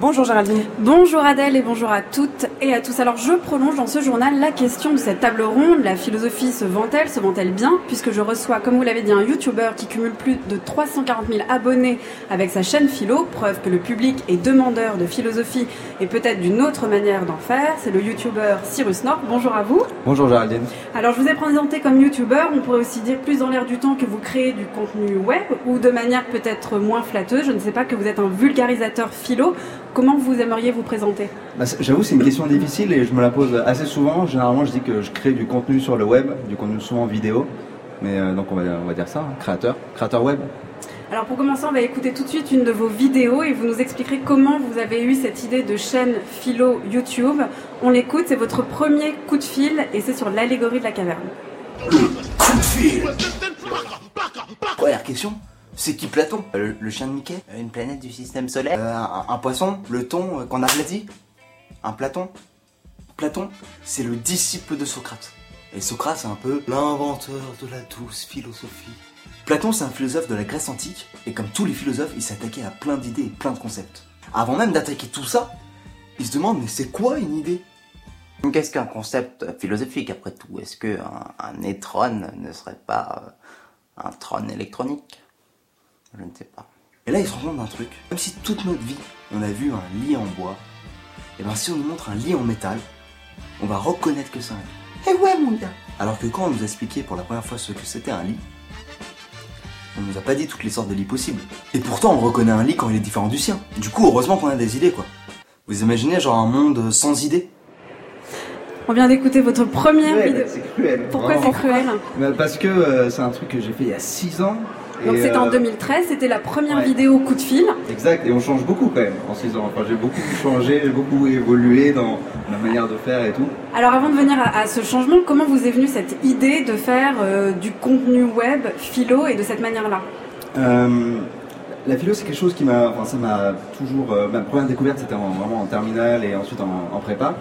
Bonjour Géraldine. Bonjour Adèle et bonjour à toutes et à tous. Alors je prolonge dans ce journal la question de cette table ronde. La philosophie se vend-elle, se vend-elle bien? Puisque je reçois, comme vous l'avez dit, un YouTuber qui cumule plus de 340 000 abonnés avec sa chaîne Philo, preuve que le public est demandeur de philosophie et peut-être d'une autre manière d'en faire. C'est le YouTuber Cyrus North. Bonjour à vous. Bonjour Géraldine. Alors je vous ai présenté comme YouTuber, on pourrait aussi dire plus dans l'air du temps que vous créez du contenu web ou de manière peut-être moins flatteuse. Je ne sais pas que vous êtes un vulgarisateur philo. Comment vous aimeriez vous présenter bah, J'avoue, c'est une question difficile et je me la pose assez souvent. Généralement, je dis que je crée du contenu sur le web, du contenu souvent vidéo. Mais euh, donc, on va, on va dire ça, hein, créateur, créateur web. Alors pour commencer, on va écouter tout de suite une de vos vidéos et vous nous expliquerez comment vous avez eu cette idée de chaîne philo YouTube. On l'écoute, c'est votre premier coup de fil et c'est sur l'allégorie de la caverne. Coup de fil Première question, c'est qui Platon? Le, le chien de Mickey? Euh, Une planète du système solaire? Euh, un, poisson? Le thon euh, qu'on a aplati Un Platon? Platon, c'est le disciple de Socrate. Et Socrate, c'est un peu l'inventeur de la douce philosophie. Platon, c'est un philosophe de la Grèce antique, et comme tous les philosophes, il s'attaquait à plein d'idées et plein de concepts. Avant même d'attaquer tout ça, il se demande, mais c'est quoi une idée? Qu'est-ce qu'un concept philosophique après tout? Est-ce que un, ne serait pas euh, un trône électronique? Je ne sais pas. Et là, il se rend compte d'un truc. Même si toute notre vie, on a vu un lit en bois, et ben si on nous montre un lit en métal, on va reconnaître que c'est un lit. Eh ouais, mon gars Alors que quand on nous a expliqué pour la première fois ce que c'était un lit, on nous a pas dit toutes les sortes de lits possibles. Et pourtant, on reconnaît un lit quand il est différent du sien. Du coup, heureusement qu'on a des idées, quoi. Vous imaginez, genre, un monde sans idées? On vient d'écouter votre première Cruel, vidéo. C'est cruel. Pourquoi c'est cruel? Bah, Parce que euh, c'est un truc que j'ai fait il y a 6 ans. Donc c'était en euh, 2013, c'était la première ouais. vidéo coup de fil. Exact, et on change beaucoup quand même en 6 ans. Enfin, j'ai beaucoup changé, j'ai beaucoup évolué dans ma manière de faire et tout. Alors avant de venir à, à ce changement, comment vous est venue cette idée de faire euh, du contenu web philo et de cette manière-là? Euh, la philo, c'est quelque chose qui m'a. Enfin, ça m'a toujours. euh, ma première découverte, c'était en- vraiment en terminale et ensuite en, en prépa.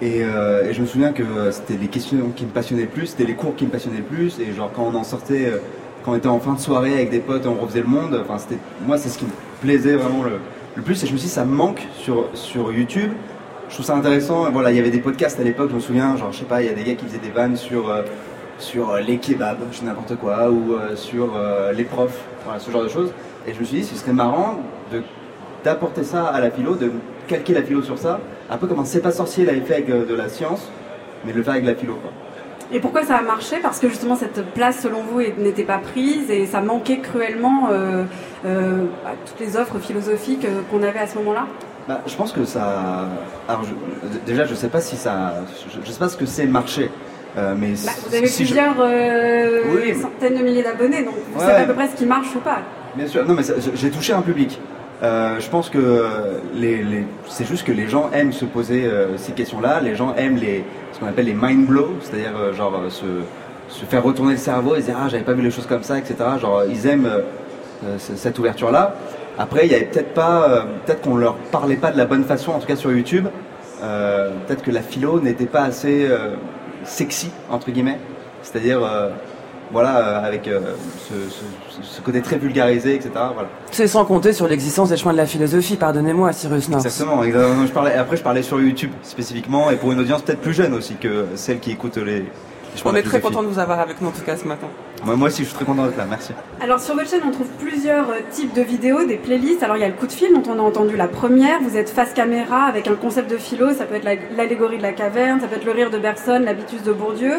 Et, euh, et je me souviens que euh, c'était les questions qui me passionnaient le plus, c'était les cours qui me passionnaient le plus. Et genre, quand on en sortait, euh, quand on était en fin de soirée avec des potes, on refaisait le monde. Enfin, c'était. Moi, c'est ce qui me plaisait vraiment le, plus. Et je me suis dit, ça me manque sur, sur YouTube. Je trouve ça intéressant. Voilà, il y avait des podcasts à l'époque, je me souviens, genre, je sais pas, il y a des gars qui faisaient des vannes sur. euh, sur euh, les kebabs, je n'importe quoi, ou euh, sur les profs, ce genre de choses. Et je me suis dit, ce serait marrant de d'apporter ça à la philo, de calquer la philo sur ça, un peu comme un c'est pas sorcier l'avait fait avec de la science, mais de le faire avec la philo. Et pourquoi ça a marché? Parce que justement cette place selon vous n'était pas prise et ça manquait cruellement euh, euh, à toutes les offres philosophiques euh, qu'on avait à ce moment-là? Bah, je pense que ça. Alors, je- déjà, je sais pas si ça. Je, je sais pas ce que c'est marché, euh, mais Bah, Vous avez si plusieurs Oui. centaines de milliers d'abonnés, donc vous Ouais, savez à peu près ce qui marche ou pas. Bien sûr, non mais j'ai touché un public. Euh, je pense que c'est juste que les gens aiment se poser euh, ces questions-là. Les gens aiment les, ce qu'on appelle les mind blows, c'est-à-dire euh, genre se, faire retourner le cerveau et se dire ah j'avais pas vu les choses comme ça, etc. Genre ils aiment cette ouverture-là. Après il y avait peut-être pas, peut-être qu'on leur parlait pas de la bonne façon, en tout cas sur YouTube. Peut-être que la philo n'était pas assez sexy entre guillemets, c'est-à-dire voilà euh, avec euh, ce, ce- ce côté très vulgarisé, etc. Voilà. C'est sans compter sur l'existence des chemins de la philosophie, pardonnez-moi Cyrus North. Exactement. exactement. Je parlais, après, je parlais sur YouTube spécifiquement et pour une audience peut-être plus jeune aussi que celle qui écoute les. les On est très content de vous avoir avec nous en tout cas ce matin. Moi, aussi, je suis très content d'être là. Merci. Alors sur votre chaîne, on trouve plusieurs euh, types de vidéos, des playlists. Alors il y a le coup de fil dont on a entendu la première. Vous êtes face caméra avec un concept de philo. Ça peut être la- l'allégorie de la caverne, ça peut être le rire de Bergson, l'habitus de Bourdieu.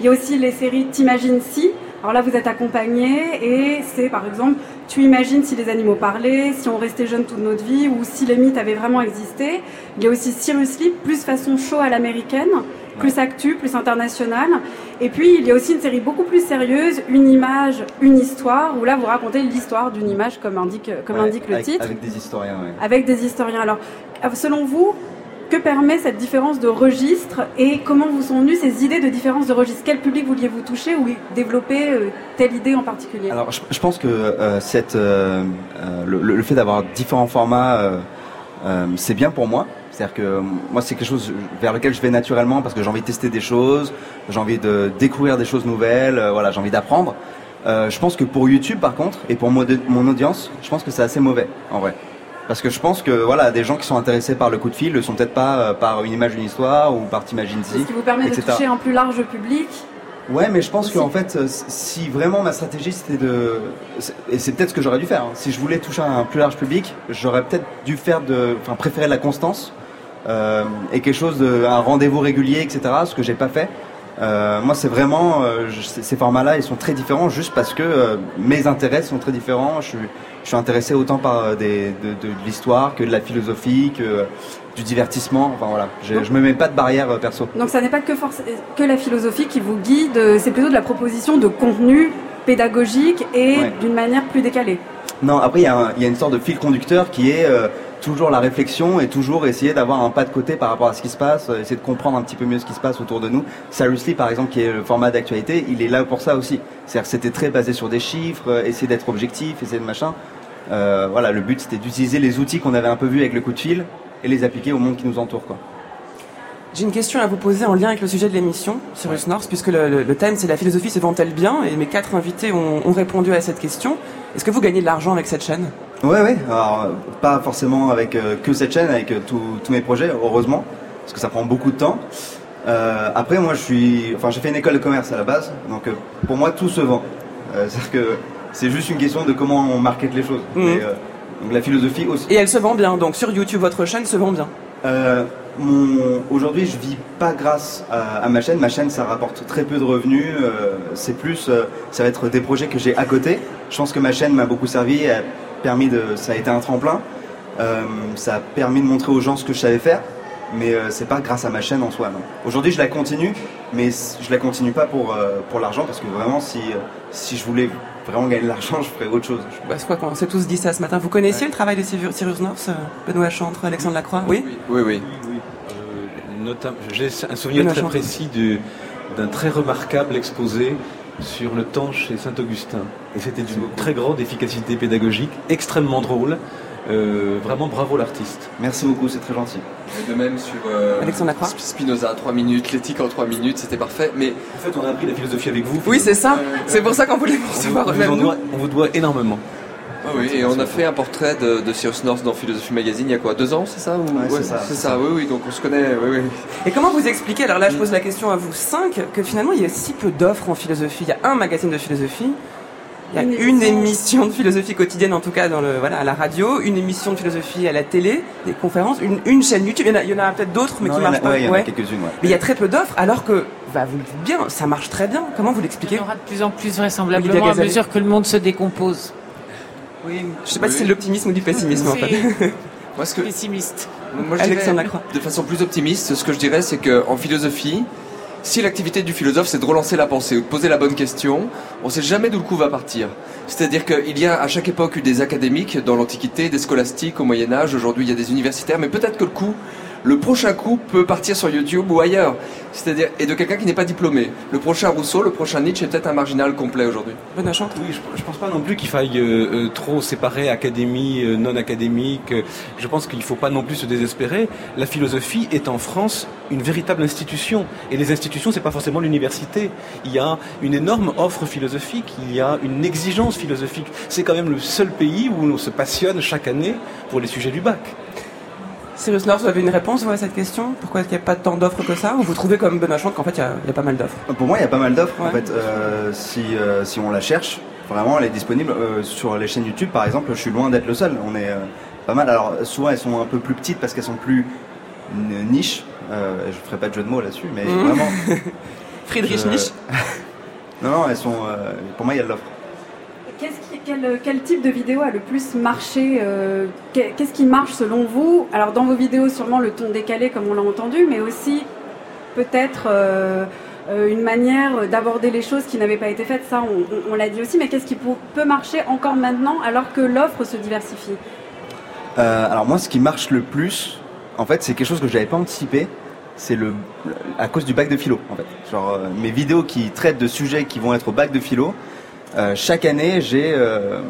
Il y a aussi les séries T'imagines si. Alors là, vous êtes accompagné et c'est par exemple Tu imagines si les animaux parlaient, si on restait jeune toute notre vie ou si les mythes avaient vraiment existé. Il y a aussi Cyrus Sleep, plus façon show à l'américaine, plus actu, plus international. Et puis il y a aussi une série beaucoup plus sérieuse, une image, une histoire, où là vous racontez l'histoire d'une image comme indique, comme Ouais, indique le avec, titre, Avec des historiens, ouais. avec des historiens. Alors, selon vous, que permet cette différence de registre et comment vous sont venues ces idées de différence de registre? Quel public vouliez-vous toucher ou développer euh, telle idée en particulier? Alors, je, je pense que euh, cette, euh, le, le fait d'avoir différents formats, c'est bien pour moi. C'est-à-dire que euh, moi, c'est quelque chose vers lequel je vais naturellement parce que j'ai envie de tester des choses, j'ai envie de découvrir des choses nouvelles, euh, voilà, j'ai envie d'apprendre. Euh, je pense que pour YouTube, par contre, et pour mon, mon audience, je pense que c'est assez mauvais, en vrai. Parce que je pense que voilà, des gens qui sont intéressés par le coup de fil ne sont peut-être pas euh, par une image d'une histoire ou par T'imagines Ce qui vous permet de toucher un plus large public. Ouais, mais je pense qu'en fait, si vraiment ma stratégie c'était de. Et c'est peut-être ce que j'aurais dû faire. hein. Si je voulais toucher un plus large public, j'aurais peut-être dû faire de. Enfin, préférer la constance euh, et quelque chose de. un rendez-vous régulier, etc. Ce que j'ai pas fait. Euh, moi, c'est vraiment. euh, je- ces formats-là, ils sont très différents juste parce que euh, mes intérêts sont très différents. Je suis, je suis intéressé autant par des, de, de, de l'histoire que de la philosophie, que du divertissement. Enfin voilà, je, je me mets pas de barrière euh, perso. Donc ça n'est pas que, la philosophie qui vous guide, c'est plutôt de la proposition de contenu pédagogique et Ouais. d'une manière plus décalée. Non, après, il y, a y une sorte de fil conducteur qui est euh, toujours la réflexion et toujours essayer d'avoir un pas de côté par rapport à ce qui se passe, euh, essayer de comprendre un petit peu mieux ce qui se passe autour de nous. Seriously, par exemple, qui est le format d'actualité, il est là pour ça aussi. C'est-à-dire que c'était très basé sur des chiffres, euh, essayer d'être objectif, essayer de machin. Euh, voilà, le but c'était d'utiliser les outils qu'on avait un peu vus avec le coup de fil et les appliquer au monde qui nous entoure. Quoi. J'ai une question à vous poser en lien avec le sujet de l'émission, Cyrus North, puisque le, le- le thème c'est la philosophie se vend-elle bien? Et mes quatre invités ont, ont répondu à cette question. Est-ce que vous gagnez de l'argent avec cette chaîne? Ouais, ouais. Alors, pas forcément avec euh, que cette chaîne, avec euh, tous tous mes projets, heureusement, parce que ça prend beaucoup de temps. Euh, après, moi, je suis, enfin, j'ai fait une école de commerce à la base, donc euh, pour moi, tout se vend. Euh, C'est-à-dire que c'est juste une question de comment on market les choses. Mhm. Euh, donc la philosophie aussi. Et elle se vend bien, donc sur YouTube, votre chaîne se vend bien. Euh, mon... Aujourd'hui, je vis pas grâce à, à ma chaîne. Ma chaîne, ça rapporte très peu de revenus. euh, c'est plus, euh, ça va être des projets que j'ai à côté. Je pense que ma chaîne m'a beaucoup servi. Permis de, ça a été un tremplin. Euh, ça a permis de montrer aux gens ce que je savais faire. Mais euh, c'est pas grâce à ma chaîne en soi. non. Aujourd'hui, je la continue, mais je la continue pas pour euh, pour l'argent parce que vraiment, si euh, si je voulais vraiment gagner de l'argent, je ferais autre chose. Bah, c'est quoi qu'on s'est tous dit ça ce matin. Vous connaissiez le travail de Cyrus North, Benoît Chantre, Alexandre Lacroix? Oui Oui, oui. Euh, notam- J'ai un souvenir Benoît très Chantre. précis du- d'un très remarquable exposé sur le temps chez Saint-Augustin. Et c'était d'une très grande efficacité pédagogique, extrêmement drôle. Euh, vraiment bravo l'artiste. Merci beaucoup, c'est très gentil. De même sur euh, Alexandre Lacroix. Sp- Spinoza en 3 minutes, l'éthique en 3 minutes, c'était parfait. Mais En fait, on a appris la philosophie avec vous. Oui, c'est ça. C'est pour ça qu'on voulait vous on, recevoir. vous doit, on vous doit énormément. Ah oui, et on a fait un portrait de, de Cyrus North dans Philosophie Magazine il y a quoi Deux ans, c'est ça ou... Ouais, c'est ça, C'est c'est ça, oui, oui, donc on se connaît, oui, oui. Et comment vous expliquez, alors là je pose la question à vous cinq, que finalement il y a si peu d'offres en philosophie Il y a un magazine de philosophie, il y a Une une, émission. émission de philosophie quotidienne en tout cas dans le, voilà, à la radio, une émission de philosophie à la télé, des conférences, une, une chaîne YouTube, il y en a, il y en a peut-être d'autres mais Non, qui il y marchent pas. ouais, il y en a Ouais. quelques-unes. ouais. Mais il y a très peu d'offres alors que, bah, vous le dites bien, ça marche très bien. Comment vous Il l'expliquez y en aura de plus en plus vraisemblablement à mesure que le monde se décompose. Oui, je sais pas si c'est de l'optimisme ou du pessimisme en fait. C'est Moi, ce que, pessimiste. moi, je Alexandre dirais, Lacroix. de façon plus optimiste, ce que je dirais, c'est qu'en philosophie, si l'activité du philosophe, c'est de relancer la pensée ou de poser la bonne question, on sait jamais d'où le coup va partir. C'est-à-dire qu'il y a à chaque époque eu des académiques dans l'Antiquité, des scolastiques au Moyen Âge, aujourd'hui il y a des universitaires, mais peut-être que le coup, le prochain coup peut partir sur YouTube ou ailleurs. C'est-à-dire, et de quelqu'un qui n'est pas diplômé. Le prochain Rousseau, le prochain Nietzsche est peut-être un marginal complet aujourd'hui. Oui, je, je pense pas non plus qu'il faille euh, euh, trop séparer académie, euh, non académique. Je pense qu'il faut pas non plus se désespérer. La philosophie est en France une véritable institution. Et les institutions, c'est pas forcément l'université. Il y a une énorme offre philosophique, il y a une exigence philosophique. C'est quand même le seul pays où l'on se passionne chaque année pour les sujets du bac. Cyrus North, vous avez une réponse vous, à cette question? Pourquoi est-ce qu'il n'y a pas tant d'offres que ça? Ou vous trouvez comme Benoît Chantre qu'en fait il y a- il y, a pas mal d'offres Pour moi, il y a pas mal d'offres. En fait, euh, si, euh, si on la cherche, vraiment, elle est disponible euh, sur les chaînes YouTube. Par exemple, je suis loin d'être le seul. On est euh, pas mal. Alors, souvent, elles sont un peu plus petites parce qu'elles sont plus niches. Euh, je ferai pas de jeu de mots là-dessus, mais Mhm. vraiment. Friedrich je- Nietzsche? Non, non, elles sont. euh, pour moi, il y a de l'offre. Quel, type de vidéo a le plus marché euh, qu'est- Qu'est-ce qui marche selon vous? Alors dans vos vidéos, sûrement le ton décalé comme on l'a entendu, mais aussi peut-être euh, euh, une manière d'aborder les choses qui n'avaient pas été faites. Ça, on, l'a dit aussi. Mais qu'est-ce qui peut marcher encore maintenant alors que l'offre se diversifie? Alors moi, ce qui marche le plus, en fait, c'est quelque chose que je n'avais pas anticipé. C'est le à cause du bac de philo, en fait. Genre mes vidéos qui traitent de sujets qui vont être au bac de philo. Euh, chaque année, j'ai euh,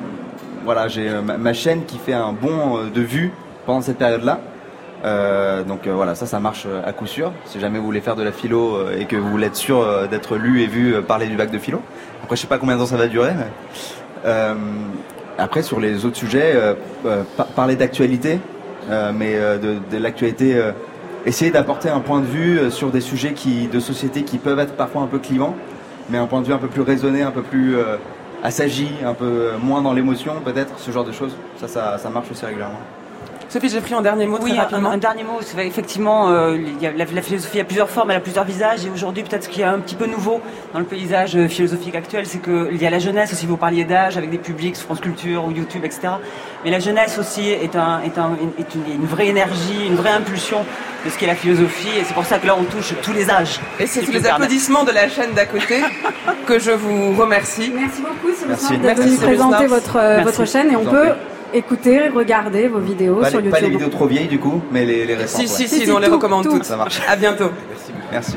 voilà, j'ai euh, ma, chaîne qui fait un bond de vues pendant cette période-là. Donc voilà, ça, ça marche à coup sûr. Si jamais vous voulez faire de la philo et que vous voulez être sûr d'être lu et vu parler du bac de philo. Après, je sais pas combien de temps ça va durer. Après, sur les autres sujets, par- parler d'actualité, mais de, l'actualité, essayer d'apporter un point de vue sur des sujets de société qui peuvent être parfois un peu clivants, mais un point de vue un peu plus raisonné, un peu plus euh, assagi, un peu euh, moins dans l'émotion, peut-être, ce genre de choses. Ça, ça, ça marche aussi régulièrement. Sophie, j'ai pris en dernier mot Oui, très un, rapidement. un dernier mot. c'est vrai, Effectivement, euh, il y a- la, la philosophie a plusieurs formes, elle a plusieurs visages. Et aujourd'hui, peut-être ce qui est un petit peu nouveau dans le paysage euh, philosophique actuel, c'est qu'il y a la jeunesse aussi. Vous parliez d'âge avec des publics sur France Culture ou YouTube, etc. Mais la jeunesse aussi est, un, est, un, est une, une vraie énergie, une vraie impulsion de ce qu'est la philosophie. Et c'est pour ça que là, on touche tous les âges. Et c'est peux les applaudissements de la chaîne d'à côté que je vous remercie. Merci beaucoup, Cyrus Merci. North, d'être Merci, venu présenter votre, euh, Merci. votre chaîne et on peut prie. écouter, regarder vos vidéos Pas, sur les, YouTube. pas les vidéos trop vieilles du coup, mais les, les récentes. Si, ouais. si, Si, si, si, on les recommande tout. toutes. Ça marche. À bientôt. Merci.